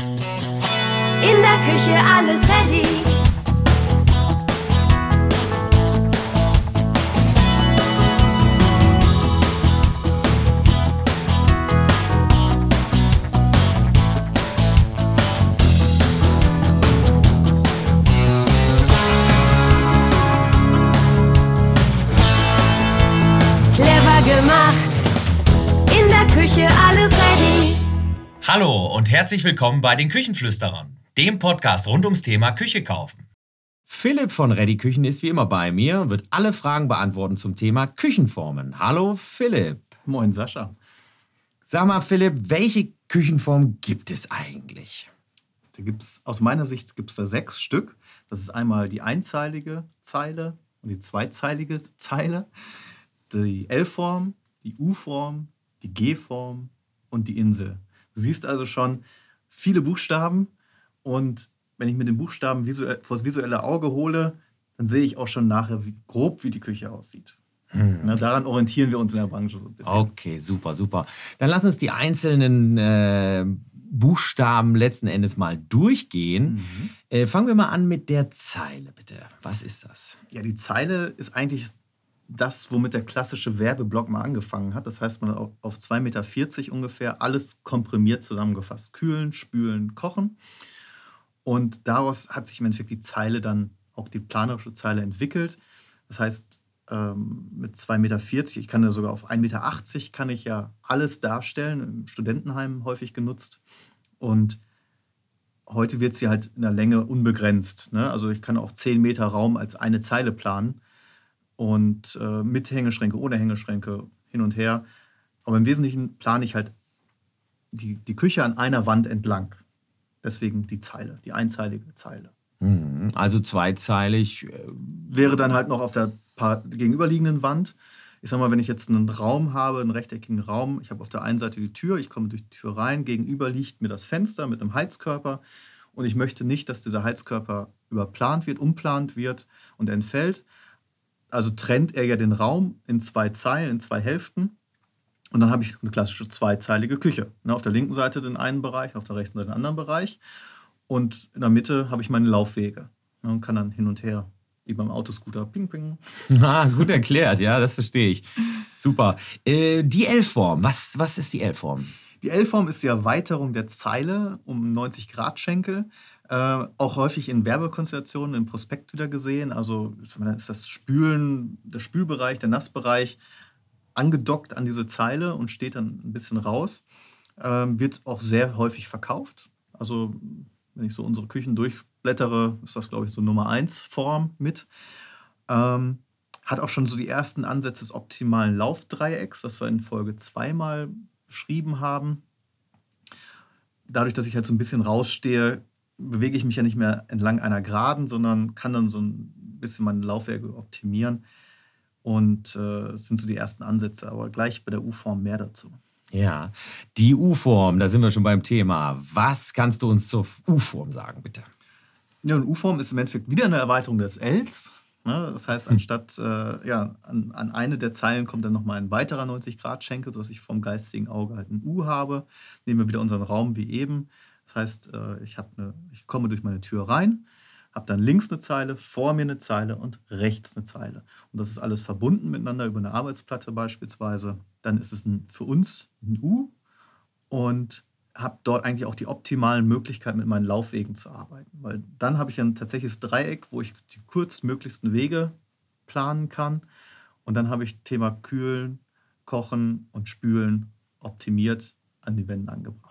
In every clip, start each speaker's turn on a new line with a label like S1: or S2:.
S1: In der Küche alles ready. Clever gemacht. In der Küche alles ready.
S2: Hallo und herzlich willkommen bei den Küchenflüsterern, dem Podcast rund ums Thema Küche kaufen.
S3: Philipp von Ready Küchen ist wie immer bei mir und wird alle Fragen beantworten zum Thema Küchenformen. Hallo Philipp.
S4: Moin Sascha.
S3: Sag mal Philipp, welche Küchenform gibt es eigentlich?
S4: Da gibt's, aus meiner Sicht gibt es da sechs Stück. Das ist einmal die einzeilige Zeile und die zweizeilige Zeile, die L-Form, die U-Form, die G-Form und die Insel. Du siehst also schon viele Buchstaben und wenn ich mit den Buchstaben visuell, vor das visuelle Auge hole, dann sehe ich auch schon nachher wie, grob, wie die Küche aussieht. Na, daran orientieren wir uns in der Branche so ein bisschen.
S3: Okay, super, super. Dann lass uns die einzelnen äh, Buchstaben letzten Endes mal durchgehen. Äh, fangen wir mal an mit der Zeile, bitte. Was ist das?
S4: Ja, die Zeile ist eigentlich das, womit der klassische Werbeblock mal angefangen hat. Das heißt, man hat auf- auf 2,40 Meter ungefähr alles komprimiert zusammengefasst. Kühlen, spülen, kochen. Und daraus hat sich im Endeffekt die Zeile dann, auch die planerische Zeile entwickelt. Das heißt, ähm, mit 2,40 Meter, ich kann ja sogar auf 1,80 Meter, kann ich ja alles darstellen, im Studentenheim häufig genutzt. Und heute wird sie halt in der Länge unbegrenzt. Ne? Also ich kann auch 10 Meter Raum als eine Zeile planen und äh, mit Hängeschränke, ohne Hängeschränke hin und her. Aber im Wesentlichen plane ich halt die, die Küche an einer Wand entlang. Deswegen die Zeile, die einzeilige Zeile.
S3: Mhm, Also zweizeilig. äh,
S4: Wäre dann halt noch auf der gegenüberliegenden Wand. Ich sag mal, wenn ich jetzt einen Raum habe, einen rechteckigen Raum, ich habe auf der einen Seite die Tür, ich komme durch die Tür rein, gegenüber liegt mir das Fenster mit einem Heizkörper und ich möchte nicht, dass dieser Heizkörper überplant wird, umplant wird und entfällt. Also trennt er ja den Raum in zwei Zeilen, in zwei Hälften. Und dann habe ich eine klassische zweizeilige Küche. Ne, auf der linken Seite den einen Bereich, auf der rechten Seite den anderen Bereich. Und in der Mitte habe ich meine Laufwege ne, und kann dann hin und her, wie beim Autoscooter, ping, ping.
S3: Ah, gut erklärt, ja, das verstehe ich. Super. Äh, die L-Form, was, was ist die L-Form?
S4: Die L-Form ist die Erweiterung der Zeile um 90 Grad Schenkel. Äh, auch häufig in Werbekonstellationen im Prospekt wieder gesehen. Also ist das Spülen, der Spülbereich, der Nassbereich angedockt an diese Zeile und steht dann ein bisschen raus. Ähm, wird auch sehr häufig verkauft. Also wenn ich so unsere Küchen durchblättere, ist das, glaube ich, so Nummer 1 Form mit. Ähm, hat auch schon so die ersten Ansätze des optimalen Laufdreiecks, was wir in Folge 2 mal beschrieben haben. Dadurch, dass ich halt so ein bisschen rausstehe, bewege ich mich ja nicht mehr entlang einer Geraden, sondern kann dann so ein bisschen meine Laufwerke optimieren. Und äh, das sind so die ersten Ansätze, aber gleich bei der U-Form mehr dazu.
S3: Ja, die U-Form, da sind wir schon beim Thema. Was kannst du uns zur U-Form sagen, bitte?
S4: Ja, und U-Form ist im Endeffekt wieder eine Erweiterung des Ls. Ne? Das heißt, anstatt äh, ja, an, an eine der Zeilen kommt dann nochmal ein weiterer 90-Grad-Schenkel, sodass ich vom geistigen Auge halt ein U habe. Nehmen wir wieder unseren Raum wie eben. Das heißt, äh, ich, eine, ich komme durch meine Tür rein, habe dann links eine Zeile, vor mir eine Zeile und rechts eine Zeile. Und das ist alles verbunden miteinander über eine Arbeitsplatte beispielsweise. Dann ist es ein, für uns ein U und habe dort eigentlich auch die optimalen Möglichkeiten, mit meinen Laufwegen zu arbeiten. Weil dann habe ich ein tatsächliches Dreieck, wo ich die kurzmöglichsten Wege planen kann. Und dann habe ich Thema Kühlen, Kochen und Spülen optimiert an die Wände angebracht.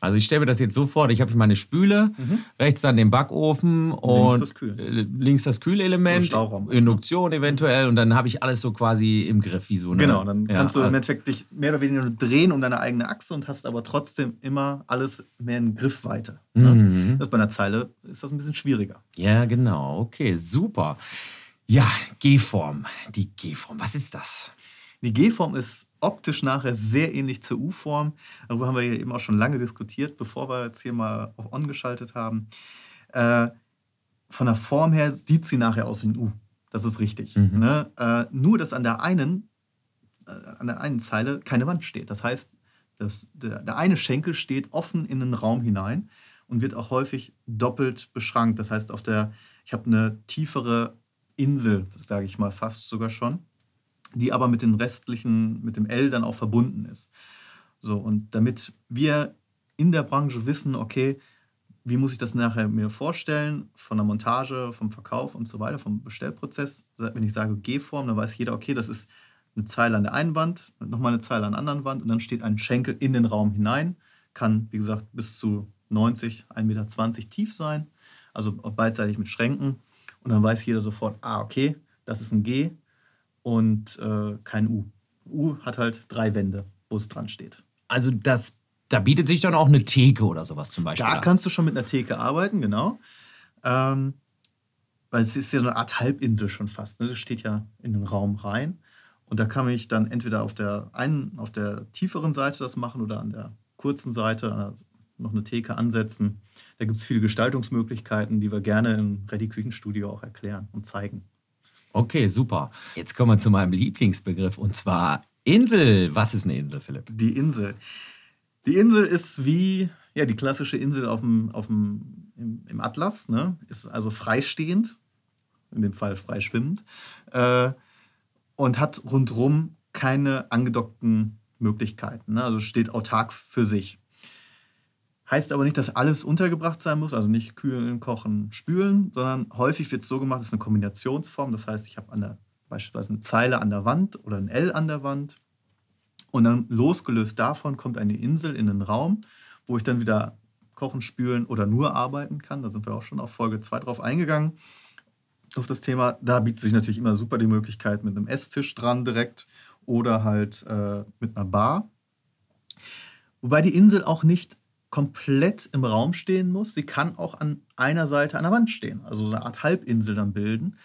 S4: Ja.
S3: Also ich stelle mir das jetzt so vor, ich habe meine Spüle, rechts dann den Backofen und
S4: das Kühlen.
S3: äh, links das Kühlelement. Induktion eventuell und dann habe ich alles so quasi im Griff wie so eine.
S4: Genau, dann
S3: Ja,
S4: kannst du
S3: also-
S4: im Endeffekt dich mehr oder weniger drehen um deine eigene Achse und hast aber trotzdem immer alles mehr in Griffweite. Ne?
S3: Mhm.
S4: Das bei einer Zeile ist das ein bisschen schwieriger.
S3: Ja, genau. Okay, super. Ja, G-Form. Die G-Form. Was ist das?
S4: Die G-Form ist optisch nachher sehr ähnlich zur U-Form. Darüber haben wir ja eben auch schon lange diskutiert, bevor wir jetzt hier mal auf On geschaltet haben. Äh, von der Form her sieht sie nachher aus wie ein U. Das ist richtig.
S3: Mhm.
S4: Ne? Äh, nur, dass an der einen, äh, an der einen Zeile keine Wand steht. Das heißt, Das, der, der eine Schenkel steht offen in den Raum hinein und wird auch häufig doppelt beschrankt. Das heißt, auf der, ich habe eine tiefere Insel, sage ich mal fast sogar schon, die aber mit den restlichen, mit dem L dann auch verbunden ist. So, und damit wir in der Branche wissen, okay, wie muss ich das nachher mir vorstellen, von der Montage, vom Verkauf und so weiter, vom Bestellprozess. Wenn ich sage G-Form, dann weiß jeder, okay, das ist eine Zeile an der einen Wand, nochmal eine Zeile an der anderen Wand und dann steht ein Schenkel in den Raum hinein. Kann, wie gesagt, bis zu 90, 1,20 Meter tief sein, also beidseitig mit Schränken. Und dann weiß jeder sofort, ah, okay, das ist ein G und äh, kein U. U hat halt drei Wände, wo es dran steht.
S3: Also das da bietet sich dann auch eine Theke oder sowas zum Beispiel.
S4: Da
S3: an.
S4: kannst du schon mit einer Theke arbeiten, genau. Ähm, weil es ist ja so eine Art Halbinsel schon fast. Ne? Das steht ja in den Raum rein. Und da kann ich dann entweder auf der einen, auf der tieferen Seite das machen oder an der kurzen Seite noch eine Theke ansetzen. Da gibt es viele Gestaltungsmöglichkeiten, die wir gerne im Ready Küchenstudio auch erklären und zeigen.
S3: Okay, super. Jetzt kommen wir zu meinem Lieblingsbegriff und zwar Insel. Was ist eine Insel, Philipp?
S4: Die Insel. Die Insel ist wie ja, die klassische Insel auf dem, auf dem, im, im Atlas, ne? ist also freistehend, in dem Fall freischwimmend, äh, und hat rundherum keine angedockten Möglichkeiten. Ne? Also steht autark für sich. Heißt aber nicht, dass alles untergebracht sein muss, also nicht kühlen, kochen, spülen, sondern häufig wird es so gemacht, es ist eine Kombinationsform. Das heißt, ich habe beispielsweise eine Zeile an der Wand oder ein L an der Wand und dann losgelöst davon kommt eine Insel in den Raum, wo ich dann wieder kochen, spülen oder nur arbeiten kann. Da sind wir auch schon auf Folge 2 drauf eingegangen. Auf das Thema, da bietet sich natürlich immer super die Möglichkeit mit einem Esstisch dran direkt oder halt äh, mit einer Bar. Wobei die Insel auch nicht komplett im Raum stehen muss. Sie kann auch an einer Seite der Wand stehen, also eine Art Halbinsel dann bilden,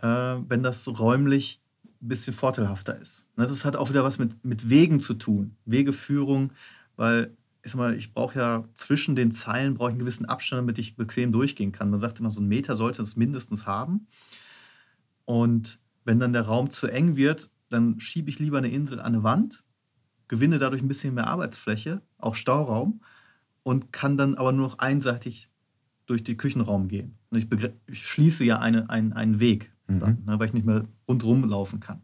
S4: äh, wenn das räumlich ein bisschen vorteilhafter ist. Ne, das hat auch wieder was mit, mit Wegen zu tun, Wegeführung, weil ich ich brauche ja zwischen den Zeilen ich einen gewissen Abstand, damit ich bequem durchgehen kann. Man sagt immer, so einen Meter sollte es mindestens haben. Und wenn dann der Raum zu eng wird, dann schiebe ich lieber eine Insel an eine Wand, gewinne dadurch ein bisschen mehr Arbeitsfläche, auch Stauraum, und kann dann aber nur noch einseitig durch den Küchenraum gehen. Und ich, ich schließe ja eine, einen, einen Weg mhm. dann, ne, weil ich nicht mehr rundherum laufen kann.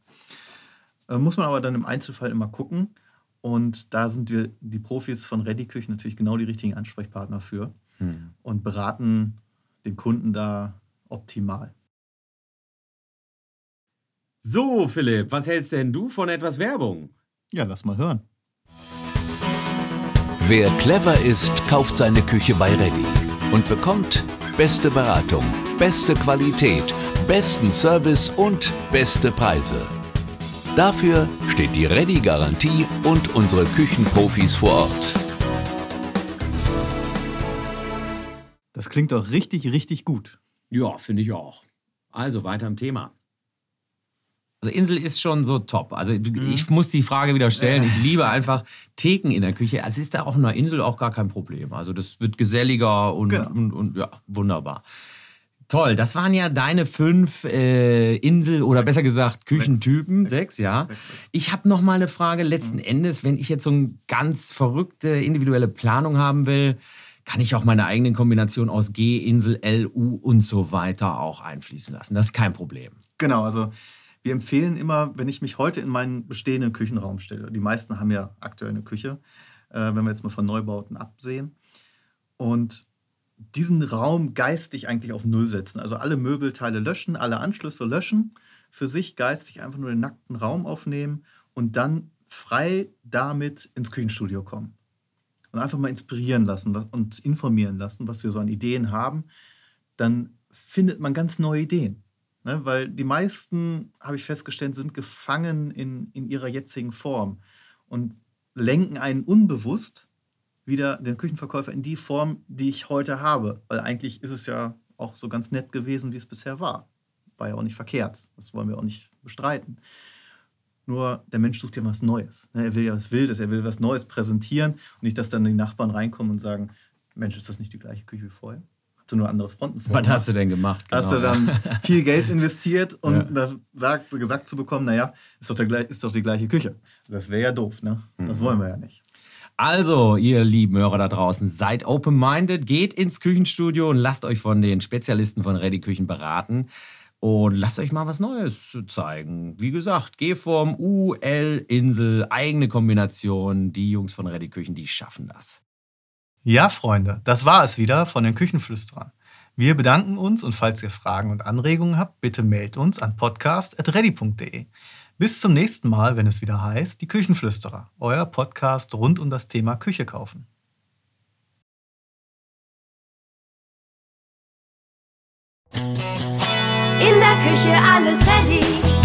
S4: Äh, muss man aber dann im Einzelfall immer gucken. Und da sind wir, die Profis von Ready Küchen, natürlich genau die richtigen Ansprechpartner für mhm. und beraten den Kunden da optimal.
S3: So, Philipp, was hältst denn du von etwas Werbung?
S4: Ja, lass mal hören.
S5: Wer clever ist, kauft seine Küche bei Ready und bekommt beste Beratung, beste Qualität besten Service und beste Preise. Dafür steht die Ready-Garantie und unsere Küchenprofis vor Ort.
S4: Das klingt doch richtig, richtig gut.
S3: Ja, finde ich auch. Also weiter im Thema. Also Insel ist schon so top. Also mhm. ich muss die Frage wieder stellen. Ich liebe einfach Theken in der Küche. Es ist da auch in der Insel auch gar kein Problem. Also das wird geselliger und, genau. und, und ja, wunderbar. Toll, das waren ja deine fünf äh, Insel- oder besser gesagt Küchentypen. Sechs, Sechs ja. Ich habe noch mal eine Frage. Letzten mhm. Endes, wenn ich jetzt so eine ganz verrückte individuelle Planung haben will, kann ich auch meine eigene Kombination aus G, Insel, L, U und so weiter auch einfließen lassen. Das ist kein Problem.
S4: Genau, also wir empfehlen immer, wenn ich mich heute in meinen bestehenden Küchenraum stelle, die meisten haben ja aktuell eine Küche, äh, wenn wir jetzt mal von Neubauten absehen. Und diesen Raum geistig eigentlich auf Null setzen. Also alle Möbelteile löschen, alle Anschlüsse löschen, für sich geistig einfach nur den nackten Raum aufnehmen und dann frei damit ins Küchenstudio kommen. Und einfach mal inspirieren lassen und informieren lassen, was wir so an Ideen haben. Dann findet man ganz neue Ideen. Ne? Weil die meisten, habe ich festgestellt, sind gefangen in, in ihrer jetzigen Form und lenken einen unbewusst wieder den Küchenverkäufer in die Form, die ich heute habe. Weil eigentlich ist es ja auch so ganz nett gewesen, wie es bisher war. War ja auch nicht verkehrt. Das wollen wir auch nicht bestreiten. Nur der Mensch sucht ja was Neues. Ne, er will ja was Wildes, er will was Neues präsentieren und nicht, dass dann die Nachbarn reinkommen und sagen: Mensch, ist das nicht die gleiche Küche wie vorher? Ihr nur andere Fronten
S3: vor? Was hast du denn gemacht?
S4: Genau. Hast du genau. dann viel Geld investiert und ja. da sagt, gesagt zu bekommen: Naja, ist doch, der, ist doch die gleiche Küche. Das wäre ja doof, ne? Das mhm. wollen wir ja nicht.
S3: Also, ihr lieben Hörer da draußen, seid open-minded, geht ins Küchenstudio und lasst euch von den Spezialisten von Ready Küchen beraten. Und lasst euch mal was Neues zeigen. Wie gesagt, G-Form, U, L, Insel, eigene Kombination. Die Jungs von Ready Küchen, die schaffen das.
S4: Ja, Freunde, das war es wieder von den Küchenflüsterern. Wir bedanken uns und falls ihr Fragen und Anregungen habt, bitte meldet uns an podcast.ready.de. Bis zum nächsten Mal, wenn es wieder heißt, die Küchenflüsterer, euer Podcast rund um das Thema Küche kaufen.
S1: In der Küche alles ready.